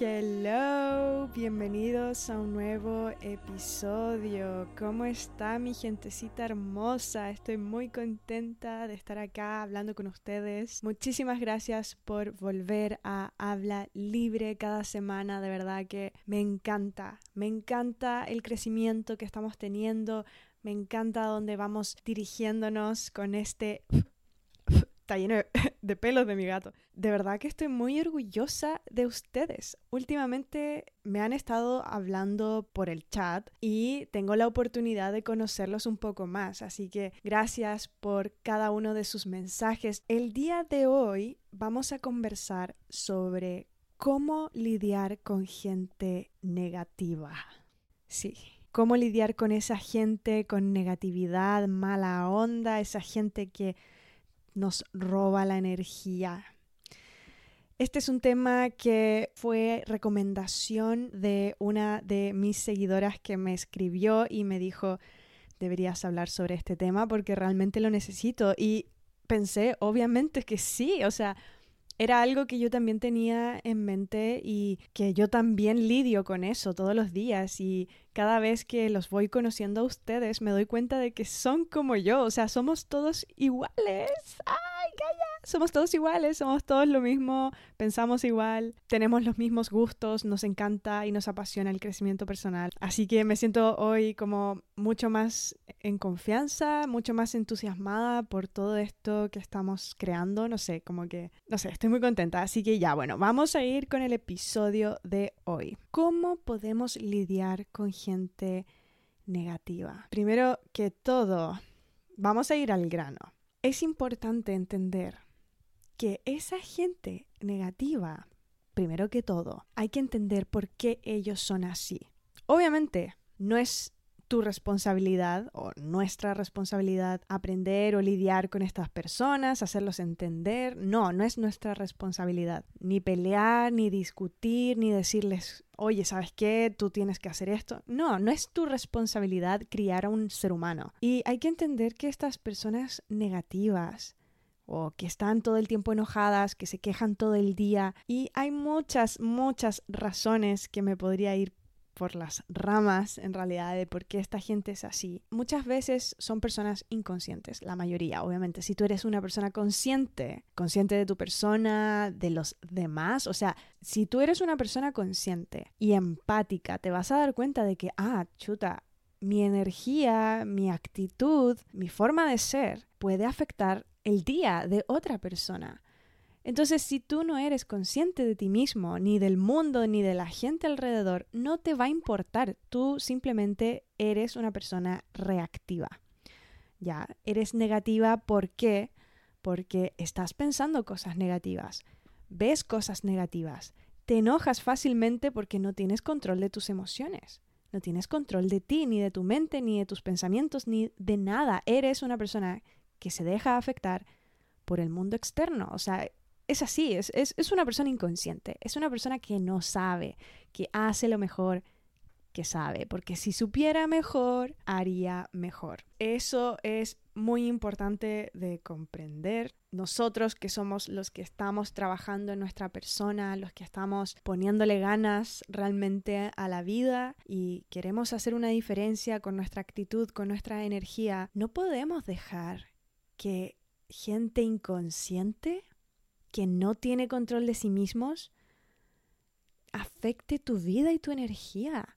Hello, bienvenidos a un nuevo episodio. ¿Cómo está mi gentecita hermosa? Estoy muy contenta de estar acá hablando con ustedes. Muchísimas gracias por volver a Habla Libre cada semana. De verdad que me encanta, me encanta el crecimiento que estamos teniendo. Me encanta dónde vamos dirigiéndonos con este está lleno de pelos de mi gato. De verdad que estoy muy orgullosa de ustedes. Últimamente me han estado hablando por el chat y tengo la oportunidad de conocerlos un poco más, así que gracias por cada uno de sus mensajes. El día de hoy vamos a conversar sobre cómo lidiar con gente negativa. Sí, cómo lidiar con esa gente con negatividad, mala onda, esa gente que nos roba la energía. Este es un tema que fue recomendación de una de mis seguidoras que me escribió y me dijo, deberías hablar sobre este tema porque realmente lo necesito. Y pensé, obviamente que sí, o sea, era algo que yo también tenía en mente y que yo también lidio con eso todos los días y cada vez que los voy conociendo a ustedes me doy cuenta de que son como yo, o sea, somos todos iguales. ¡Ay, calla! Somos todos iguales, somos todos lo mismo, pensamos igual, tenemos los mismos gustos, nos encanta y nos apasiona el crecimiento personal. Así que me siento hoy como mucho más en confianza, mucho más entusiasmada por todo esto que estamos creando, no sé, como que, no sé, estoy muy contenta. Así que ya, bueno, vamos a ir con el episodio de hoy. ¿Cómo podemos lidiar con gente negativa? Primero que todo, vamos a ir al grano. Es importante entender que esa gente negativa, primero que todo, hay que entender por qué ellos son así. Obviamente, no es tu responsabilidad o nuestra responsabilidad aprender o lidiar con estas personas, hacerlos entender. No, no es nuestra responsabilidad. Ni pelear, ni discutir, ni decirles, oye, ¿sabes qué? Tú tienes que hacer esto. No, no es tu responsabilidad criar a un ser humano. Y hay que entender que estas personas negativas, o que están todo el tiempo enojadas, que se quejan todo el día. Y hay muchas, muchas razones que me podría ir por las ramas en realidad de por qué esta gente es así. Muchas veces son personas inconscientes, la mayoría, obviamente. Si tú eres una persona consciente, consciente de tu persona, de los demás, o sea, si tú eres una persona consciente y empática, te vas a dar cuenta de que, ah, chuta, mi energía, mi actitud, mi forma de ser puede afectar el día de otra persona. Entonces, si tú no eres consciente de ti mismo, ni del mundo, ni de la gente alrededor, no te va a importar. Tú simplemente eres una persona reactiva. Ya, eres negativa ¿por qué? Porque estás pensando cosas negativas, ves cosas negativas, te enojas fácilmente porque no tienes control de tus emociones. No tienes control de ti, ni de tu mente, ni de tus pensamientos, ni de nada. Eres una persona que se deja afectar por el mundo externo. O sea, es así, es, es, una persona inconsciente, es una persona que no sabe, que hace lo mejor que sabe, porque si supiera mejor, haría mejor. Eso es muy importante de comprender. Nosotros que somos los que estamos trabajando en nuestra persona, los que estamos poniéndole ganas realmente a la vida y queremos hacer una diferencia con nuestra actitud, con nuestra energía, no podemos dejar que gente inconsciente que no tiene control de sí mismos afecte tu vida y tu energía.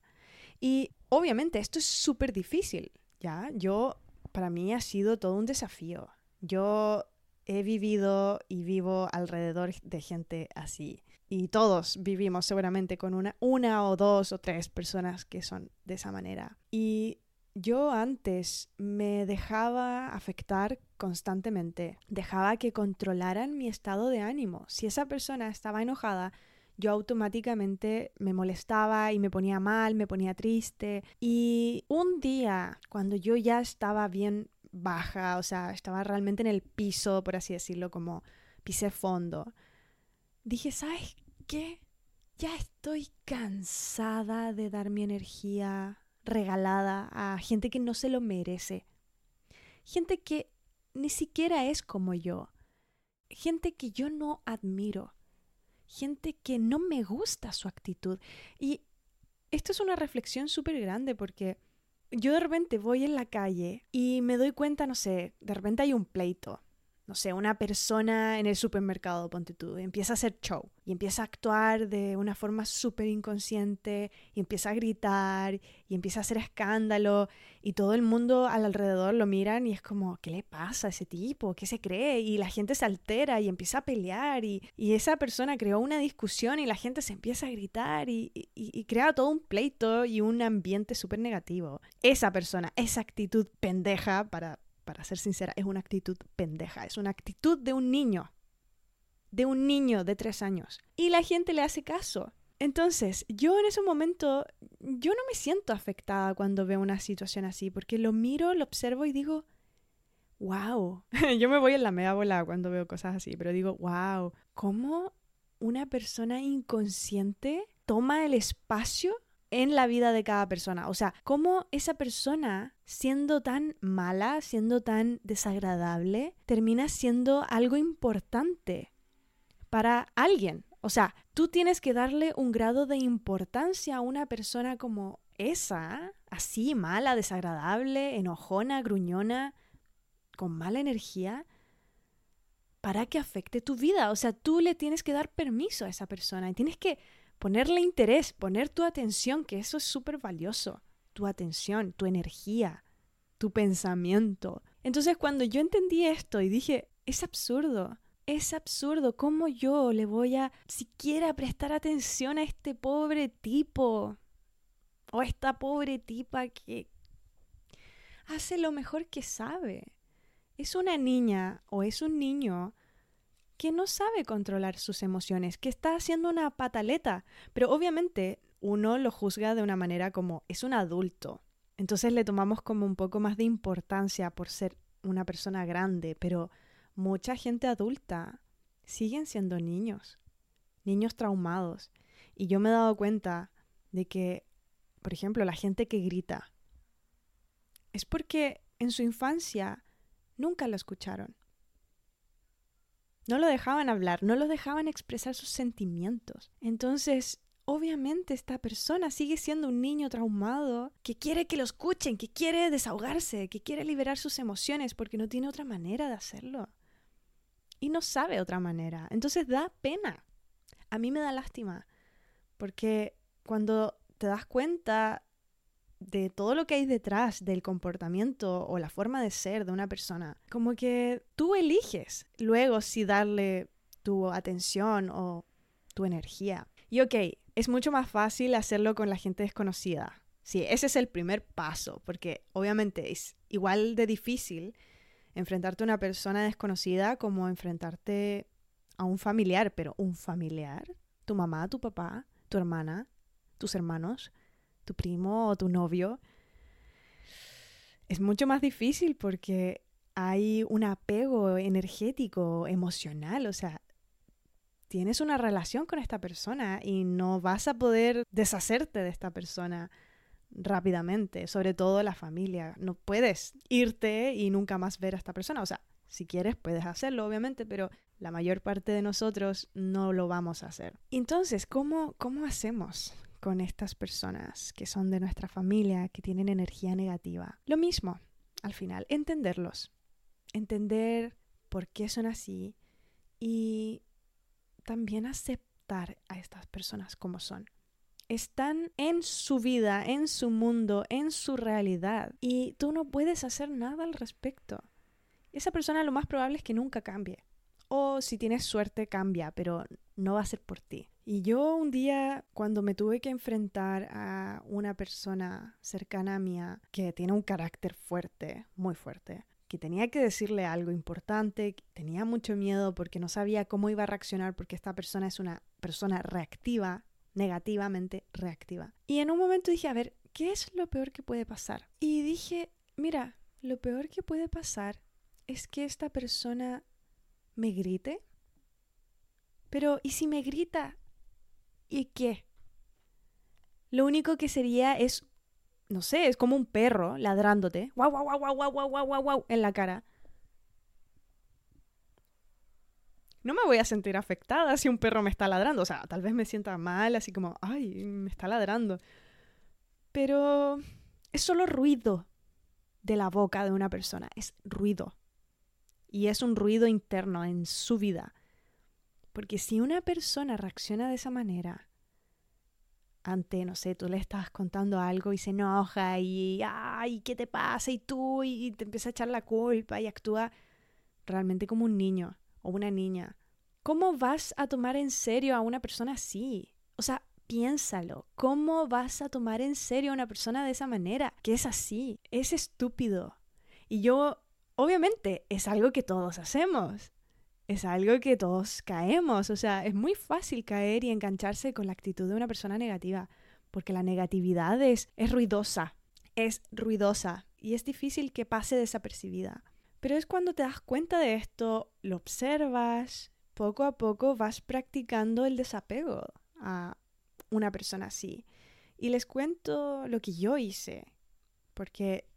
Y obviamente esto es súper difícil, ¿ya? Yo, para mí ha sido todo un desafío. Yo he vivido y vivo alrededor de gente así. Y todos vivimos seguramente con una, una o dos o tres personas que son de esa manera. Y yo antes me dejaba afectar constantemente, dejaba que controlaran mi estado de ánimo. Si esa persona estaba enojada, yo automáticamente me molestaba y me ponía mal, me ponía triste. Y un día, cuando yo ya estaba bien baja, o sea, estaba realmente en el piso, por así decirlo, como pisé fondo, dije, ¿sabes qué? Ya estoy cansada de dar mi energía regalada a gente que no se lo merece. Gente que ni siquiera es como yo. Gente que yo no admiro. gente que no me gusta su actitud. Y esto es una reflexión súper grande porque yo de repente voy en la calle y me doy cuenta, no sé, de repente hay un pleito no sé, una persona en el supermercado, ponte tú, empieza a hacer show y empieza a actuar de una forma súper inconsciente y empieza a gritar y empieza a hacer escándalo y todo el mundo al alrededor lo miran y es como, ¿qué le pasa a ese tipo? ¿Qué se cree? Y la gente se altera y empieza a pelear y, esa persona creó una discusión y la gente se empieza a gritar y, y crea todo un pleito y un ambiente súper negativo. Esa persona, esa actitud pendeja para para ser sincera, es una actitud pendeja, es una actitud de un niño, de un niño de tres años. Y la gente le hace caso. Entonces, yo en ese momento, yo no me siento afectada cuando veo una situación así, porque lo miro, lo observo y digo, wow, yo me voy en la media bola cuando veo cosas así, pero digo, wow, ¿cómo una persona inconsciente toma el espacio en la vida de cada persona. O sea, cómo esa persona, siendo tan mala, siendo tan desagradable, termina siendo algo importante para alguien. O sea, tú tienes que darle un grado de importancia a una persona como esa, así mala, desagradable, enojona, gruñona, con mala energía, para que afecte tu vida. O sea, tú le tienes que dar permiso a esa persona y tienes que ponerle interés, poner tu atención, que eso es súper valioso, tu atención, tu energía, tu pensamiento. Entonces cuando yo entendí esto y dije, es absurdo, es absurdo, ¿cómo yo le voy a siquiera prestar atención a este pobre tipo? O a esta pobre tipa que hace lo mejor que sabe. Es una niña o es un niño que no sabe controlar sus emociones, que está haciendo una pataleta. Pero obviamente uno lo juzga de una manera como es un adulto. Entonces le tomamos como un poco más de importancia por ser una persona grande, pero mucha gente adulta siguen siendo niños, niños traumados. Y yo me he dado cuenta de que, por ejemplo, la gente que grita es porque en su infancia nunca lo escucharon. No lo dejaban hablar, no lo dejaban expresar sus sentimientos. Entonces, obviamente esta persona sigue siendo un niño traumado que quiere que lo escuchen, que quiere desahogarse, que quiere liberar sus emociones porque no tiene otra manera de hacerlo. Y no sabe otra manera. Entonces da pena. A mí me da lástima. Porque cuando te das cuenta de todo lo que hay detrás del comportamiento o la forma de ser de una persona. Como que tú eliges luego si darle tu atención o tu energía. Y ok, es mucho más fácil hacerlo con la gente desconocida. Sí, ese es el primer paso, porque obviamente es igual de difícil enfrentarte a una persona desconocida como enfrentarte a un familiar, pero un familiar, tu mamá, tu papá, tu hermana, tus hermanos, tu primo o tu novio, es mucho más difícil porque hay un apego energético, emocional, o sea, tienes una relación con esta persona y no vas a poder deshacerte de esta persona rápidamente, sobre todo la familia. No puedes irte y nunca más ver a esta persona. O sea, si quieres puedes hacerlo, obviamente, pero la mayor parte de nosotros no lo vamos a hacer. Entonces, ¿cómo, cómo hacemos? Con estas personas que son de nuestra familia, que tienen energía negativa. Lo mismo, al final, entenderlos, entender por qué son así y también aceptar a estas personas como son. Están en su vida, en su mundo, en su realidad y tú no puedes hacer nada al respecto. Esa persona lo más probable es que nunca cambie. O si tienes suerte cambia, pero no va a ser por ti. Y yo un día, cuando me tuve que enfrentar a una persona cercana a mía que tiene un carácter fuerte, muy fuerte, que tenía que decirle algo importante, tenía mucho miedo porque no sabía cómo iba a reaccionar porque esta persona es una persona reactiva, negativamente reactiva. Y en un momento dije, a ver, ¿qué es lo peor que puede pasar? Y dije, mira, lo peor que puede pasar es que esta persona me grite. Pero, ¿y si me grita ¿Y qué? Lo único que sería es, no sé, es como un perro ladrándote, guau, guau, guau, guau, guau, guau, guau, guau, en la cara. no me voy a sentir afectada si un perro me está ladrando. O sea, tal vez me sienta mal, así como, ay, me está ladrando. Pero es solo ruido de la boca de una persona, es ruido. Y es un ruido interno en su vida. Porque si una persona reacciona de esa manera, ante, no sé, tú le estás contando algo y se enoja y, ay, ¿qué te pasa? Y tú, y te empieza a echar la culpa y actúa realmente como un niño o una niña. ¿Cómo vas a tomar en serio a una persona así? O sea, piénsalo. ¿Cómo vas a tomar en serio a una persona de esa manera? Que es así. Es estúpido. Y yo, obviamente, es algo que todos hacemos es algo que todos caemos. O sea, es muy fácil caer y engancharse con la actitud de una persona negativa, porque la negatividad es, es ruidosa, es ruidosa y es difícil que pase desapercibida. Pero es cuando te das cuenta de esto, lo observas, poco a poco vas practicando el desapego a una persona así. Y les cuento lo que yo hice, porque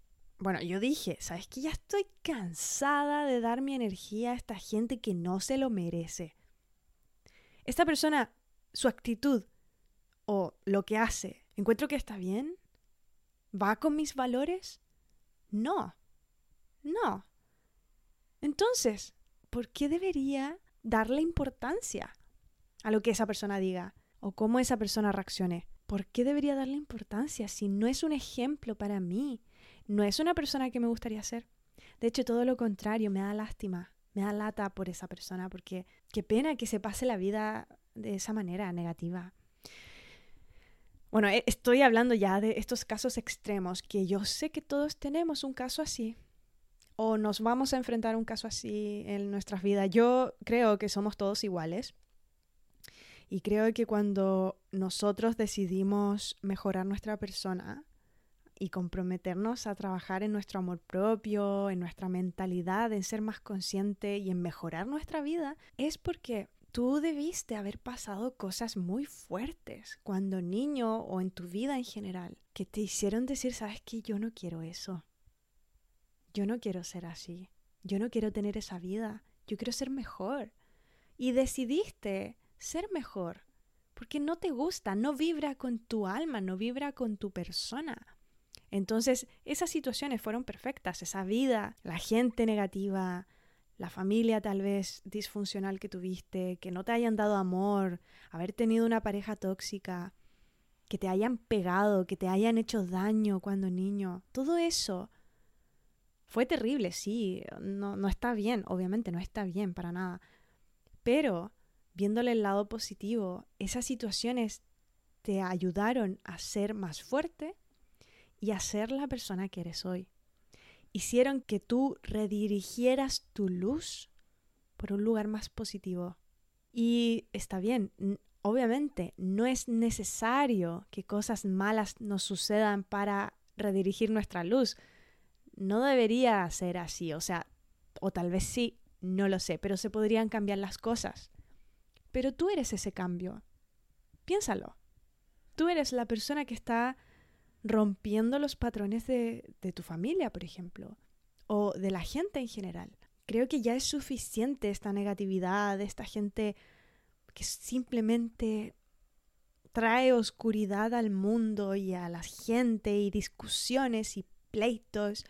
bueno, yo dije, ¿sabes qué? Ya estoy cansada de dar mi energía a esta gente que no se lo merece. Esta persona, su actitud o lo que hace, ¿encuentro que está bien? ¿Va con mis valores? No. No. Entonces, ¿por qué debería darle importancia a lo que esa persona diga o cómo esa persona reaccione? ¿Por qué debería darle importancia si no es un ejemplo para mí? No es una persona que me gustaría ser. De hecho, todo lo contrario, me da lástima, me da lata por esa persona, porque qué pena que se pase la vida de esa manera negativa. Bueno, e, estoy hablando ya de estos casos extremos, que yo sé que todos tenemos un caso así, o nos vamos a enfrentar a un caso así en nuestras vidas. Yo creo que somos todos iguales. Y creo que cuando nosotros decidimos mejorar nuestra persona, y comprometernos a trabajar en nuestro amor propio, en nuestra mentalidad, en ser más consciente y en mejorar nuestra vida, es porque tú debiste haber pasado cosas muy fuertes cuando niño o en tu vida en general que te hicieron decir, sabes que yo no quiero eso. Yo no quiero ser así. Yo no quiero tener esa vida. Yo quiero ser mejor. Y decidiste ser mejor porque no te gusta, no vibra con tu alma, no vibra con tu persona. Entonces, esas situaciones fueron perfectas, esa vida, la gente negativa, la familia tal vez disfuncional que tuviste, que no te hayan dado amor, haber tenido una pareja tóxica, que te hayan pegado, que te hayan hecho daño cuando niño, todo eso fue terrible, sí, no, no está bien, obviamente no está bien para nada, pero viéndole el lado positivo, esas situaciones te ayudaron a ser más fuerte, y a ser la persona que eres hoy. Hicieron que tú redirigieras tu luz por un lugar más positivo. Y está bien, obviamente no es necesario que cosas malas nos sucedan para redirigir nuestra luz. No debería ser así, o sea, o tal vez sí, no lo sé, pero se podrían cambiar las cosas. Pero tú eres ese cambio. Piénsalo. Tú eres la persona que está rompiendo los patrones de, tu familia, por ejemplo, o de la gente en general. Creo que ya es suficiente esta negatividad, esta gente que simplemente trae oscuridad al mundo y a la gente y discusiones y pleitos.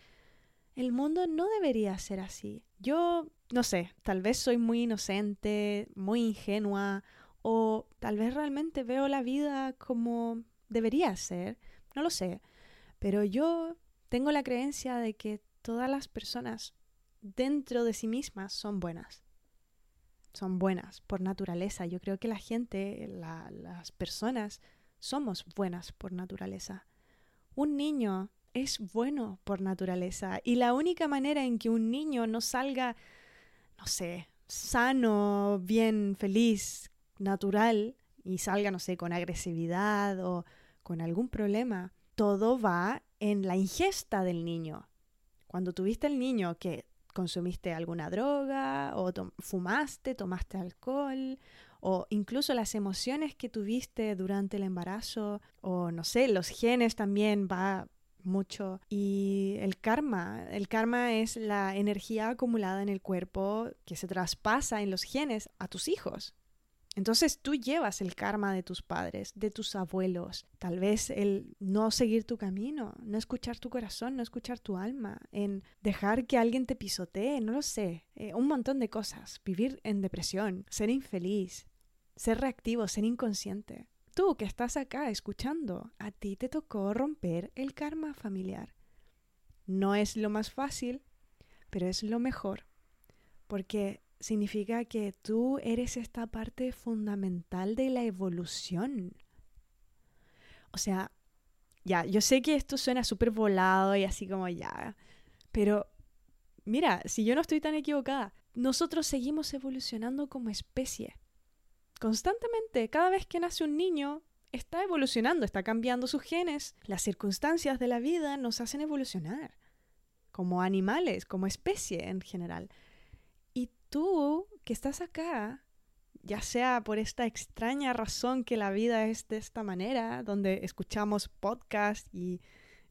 El mundo no debería ser así. Yo, no sé, tal vez soy muy inocente, muy ingenua, o tal vez realmente veo la vida como debería ser, no lo sé, pero yo tengo la creencia de que todas las personas dentro de sí mismas son buenas. Son buenas por naturaleza. Yo creo que la gente, las personas, somos buenas por naturaleza. Un niño es bueno por naturaleza y la única manera en que un niño no salga, no sé, sano, bien, feliz, natural y salga, no sé, con agresividad o con algún problema, todo va en la ingesta del niño. Cuando tuviste el niño que consumiste alguna droga o fumaste, tomaste alcohol o incluso las emociones que tuviste durante el embarazo o no sé, los genes también va mucho. Y el karma, el karma es la energía acumulada en el cuerpo que se traspasa en los genes a tus hijos. Entonces tú llevas el karma de tus padres, de tus abuelos, tal vez el no seguir tu camino, no escuchar tu corazón, no escuchar tu alma, en dejar que alguien te pisotee, no lo sé, eh, un montón de cosas, vivir en depresión, ser infeliz, ser reactivo, ser inconsciente. Tú que estás acá escuchando, a ti te tocó romper el karma familiar. No es lo más fácil, pero es lo mejor, porque significa que tú eres esta parte fundamental de la evolución. O sea, ya, yo sé que esto suena súper volado y así como ya, pero mira, si yo no estoy tan equivocada, nosotros seguimos evolucionando como especie constantemente, cada vez que nace un niño, está evolucionando, está cambiando sus genes. Las circunstancias de la vida nos hacen evolucionar, como animales, como especie en general. Tú, que estás acá, ya sea por esta extraña razón que la vida es de esta manera, donde escuchamos podcasts y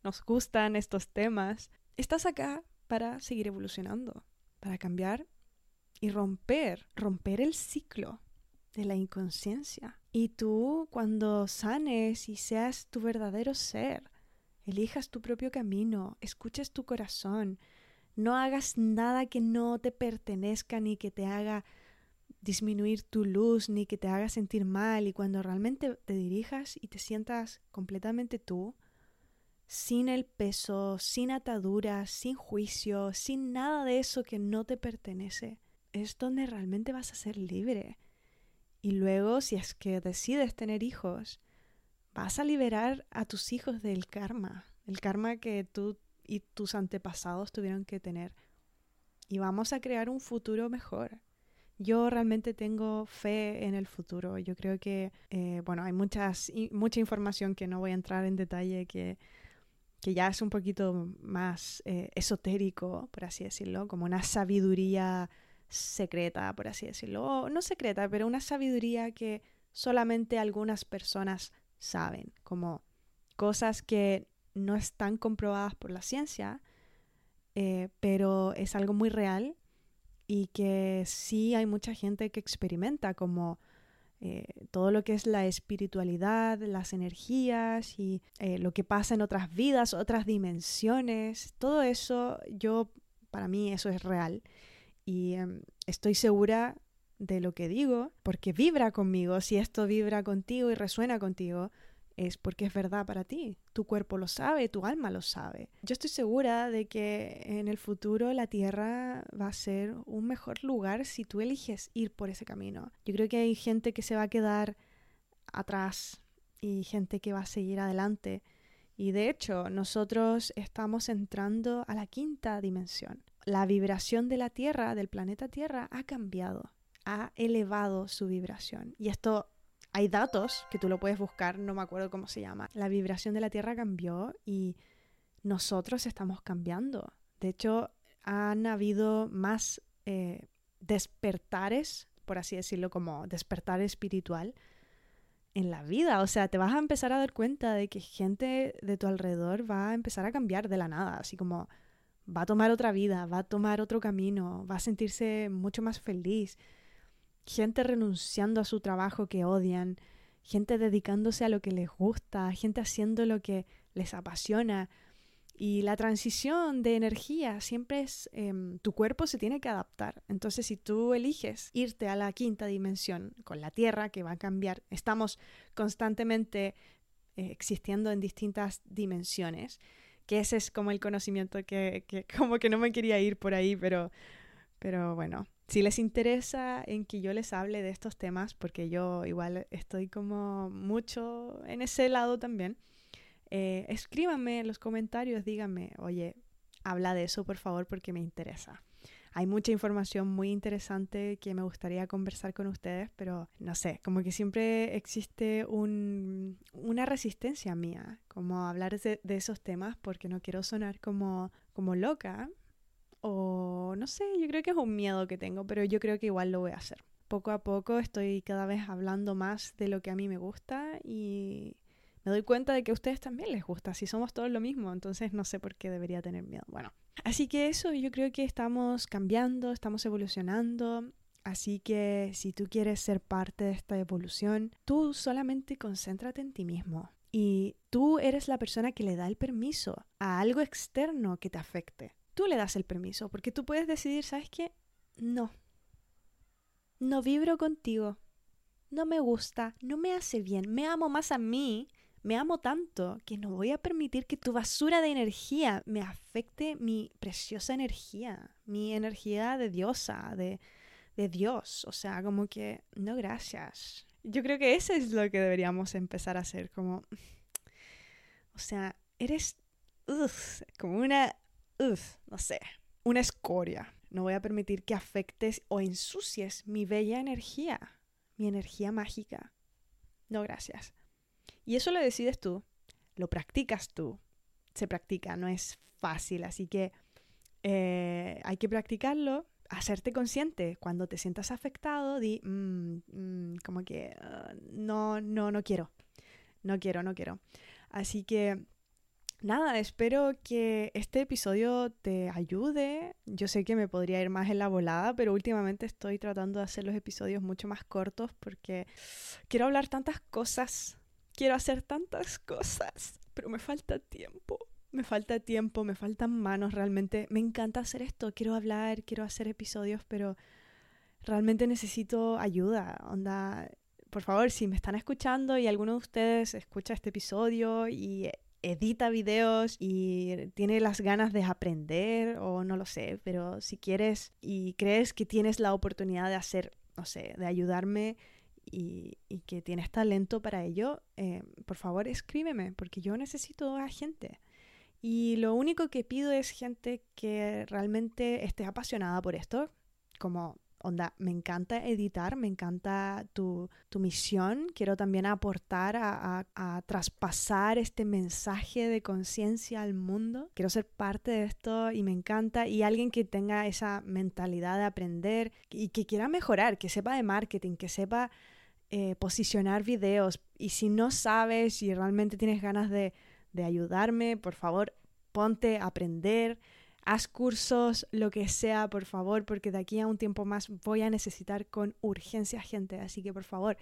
nos gustan estos temas, estás acá para seguir evolucionando, para cambiar y romper, romper el ciclo de la inconsciencia. Y tú, cuando sanes y seas tu verdadero ser, elijas tu propio camino, escuches tu corazón, no hagas nada que no te pertenezca ni que te haga disminuir tu luz ni que te haga sentir mal. Y cuando realmente te dirijas y te sientas completamente tú, sin el peso, sin ataduras, sin juicio, sin nada de eso que no te pertenece, es donde realmente vas a ser libre. Y luego, si es que decides tener hijos, vas a liberar a tus hijos del karma, el karma que tú y tus antepasados tuvieron que tener. Y vamos a crear un futuro mejor. Yo realmente tengo fe en el futuro. Yo creo que, eh, bueno, hay muchas, mucha información que no voy a entrar en detalle, que, que ya es un poquito más eh, esotérico, por así decirlo, como una sabiduría secreta, por así decirlo. no secreta, pero una sabiduría que solamente algunas personas saben, como cosas que no están comprobadas por la ciencia, eh, pero es algo muy real y que sí hay mucha gente que experimenta como eh, todo lo que es la espiritualidad, las energías y eh, lo que pasa en otras vidas, otras dimensiones, todo eso yo, para mí eso es real y em, estoy segura de lo que digo porque vibra conmigo. Si esto vibra contigo y resuena contigo, es porque es verdad para ti. Tu cuerpo lo sabe, tu alma lo sabe. Yo estoy segura de que en el futuro la Tierra va a ser un mejor lugar si tú eliges ir por ese camino. Yo creo que hay gente que se va a quedar atrás y gente que va a seguir adelante. Y de hecho, nosotros estamos entrando a la quinta dimensión la vibración de la Tierra, del planeta Tierra, ha cambiado, ha elevado su vibración. Y esto, hay datos que tú lo puedes buscar, no me acuerdo cómo se llama. La vibración de la Tierra cambió y nosotros estamos cambiando. De hecho, han habido más eh, despertares, por así decirlo, como despertar espiritual en la vida. O sea, te vas a empezar a dar cuenta de que gente de tu alrededor va a empezar a cambiar de la nada, así como va a tomar otra vida, va a tomar otro camino, va a sentirse mucho más feliz. Gente renunciando a su trabajo que odian, gente dedicándose a lo que les gusta, gente haciendo lo que les apasiona. Y la transición de energía siempre es, em, tu cuerpo se tiene que adaptar. Entonces, si tú eliges irte a la quinta dimensión con la Tierra, que va a cambiar, estamos constantemente eh, existiendo en distintas dimensiones que ese es como el conocimiento que, como que no me quería ir por ahí, pero, pero bueno, si les interesa en que yo les hable de estos temas, porque yo igual estoy como mucho en ese lado también, eh, escríbanme en los comentarios, díganme, oye, habla de eso por favor porque me interesa. Hay mucha información muy interesante que me gustaría conversar con ustedes, pero no sé, como que siempre existe un, una resistencia mía, como hablar de, de, esos temas porque no quiero sonar como, como loca. O no sé, yo creo que es un miedo que tengo, pero yo creo que igual lo voy a hacer. Poco a poco estoy cada vez hablando más de lo que a mí me gusta y me doy cuenta de que a ustedes también les gusta, si somos todos lo mismo, entonces no sé por qué debería tener miedo. Bueno, así que eso, yo creo que estamos cambiando, estamos evolucionando. Así que si tú quieres ser parte de esta evolución, tú solamente concéntrate en ti mismo. Y tú eres la persona que le da el permiso a algo externo que te afecte. Tú le das el permiso, porque tú puedes decidir, ¿sabes qué? No. No vibro contigo. No me gusta, no me hace bien, me amo más a mí me amo tanto que no voy a permitir que tu basura de energía me afecte mi preciosa energía, mi energía de diosa, de, de Dios. O sea, como que, no gracias. Yo creo que eso es lo que deberíamos empezar a hacer, como, o sea, eres, como una, no sé, una escoria. No voy a permitir que afectes o ensucies mi bella energía, mi energía mágica. No, gracias. Y eso lo decides tú, lo practicas tú. Se practica, no es fácil, así que eh, hay que practicarlo, hacerte consciente. Cuando te sientas afectado, di, mm, mm, como que ah, no, no, no quiero, no quiero, no quiero. Así que nada, espero que este episodio te ayude. Yo sé que me podría ir más en la volada, pero últimamente estoy tratando de hacer los episodios mucho más cortos porque quiero hablar tantas cosas quiero hacer tantas cosas, pero me falta tiempo. Me falta tiempo, me faltan manos, realmente me encanta hacer esto, quiero hablar, quiero hacer episodios, pero realmente necesito ayuda. Onda, por favor, si me están escuchando y alguno de ustedes escucha este episodio y edita videos y tiene las ganas de aprender o no lo sé, pero si quieres y crees que tienes la oportunidad de hacer, no sé, de ayudarme y, que tienes talento para ello, eh, por favor escríbeme, porque yo necesito a gente. Y lo único que pido es gente que realmente esté apasionada por esto, como onda, me encanta editar, me encanta tu, misión, quiero también aportar a, a traspasar este mensaje de conciencia al mundo, quiero ser parte de esto y me encanta, y alguien que tenga esa mentalidad de aprender y que quiera mejorar, que sepa de marketing, que sepa eh, posicionar videos. Y si no sabes y realmente tienes ganas de, de ayudarme, por favor, ponte a aprender, haz cursos, lo que sea, por favor, porque de aquí a un tiempo más voy a necesitar con urgencia gente. Así que por favor,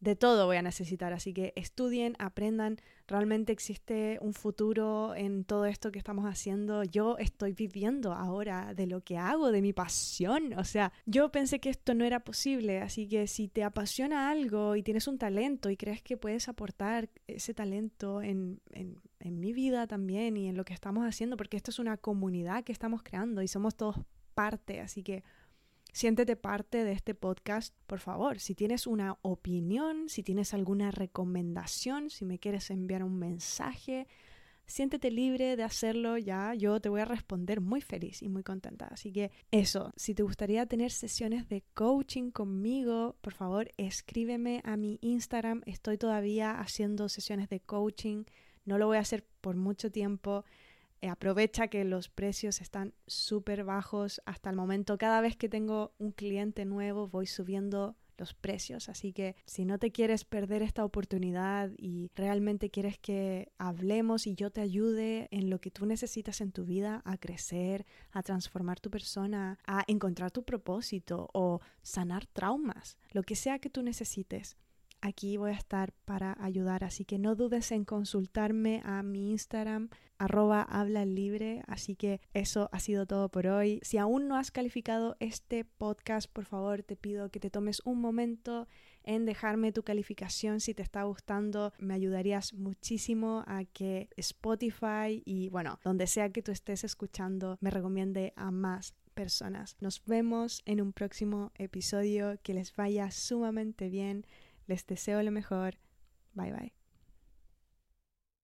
de todo voy a necesitar, así que estudien, aprendan, realmente existe un futuro en todo esto que estamos haciendo. Yo estoy viviendo ahora de lo que hago, de mi pasión, o sea, yo pensé que esto no era posible, así que si te apasiona algo y tienes un talento y crees que puedes aportar ese talento en, en, en mi vida también y en lo que estamos haciendo, porque esto es una comunidad que estamos creando y somos todos parte, así que Siéntete parte de este podcast, por favor. Si tienes una opinión, si tienes alguna recomendación, si me quieres enviar un mensaje, siéntete libre de hacerlo ya. Yo te voy a responder muy feliz y muy contenta. Así que eso, si te gustaría tener sesiones de coaching conmigo, por favor, escríbeme a mi Instagram. Estoy todavía haciendo sesiones de coaching. No lo voy a hacer por mucho tiempo. Eh, aprovecha que los precios están súper bajos hasta el momento. Cada vez que tengo un cliente nuevo voy subiendo los precios. Así que si no te quieres perder esta oportunidad y realmente quieres que hablemos y yo te ayude en lo que tú necesitas en tu vida a crecer, a transformar tu persona, a encontrar tu propósito o sanar traumas, lo que sea que tú necesites, aquí voy a estar para ayudar, así que no dudes en consultarme a mi Instagram arroba habla libre, así que eso ha sido todo por hoy. Si aún no has calificado este podcast, por favor te pido que te tomes un momento en dejarme tu calificación si te está gustando. Me ayudarías muchísimo a que Spotify y bueno, donde sea que tú estés escuchando, me recomiende a más personas. Nos vemos en un próximo episodio. Que les vaya sumamente bien. Les deseo lo mejor. Bye bye.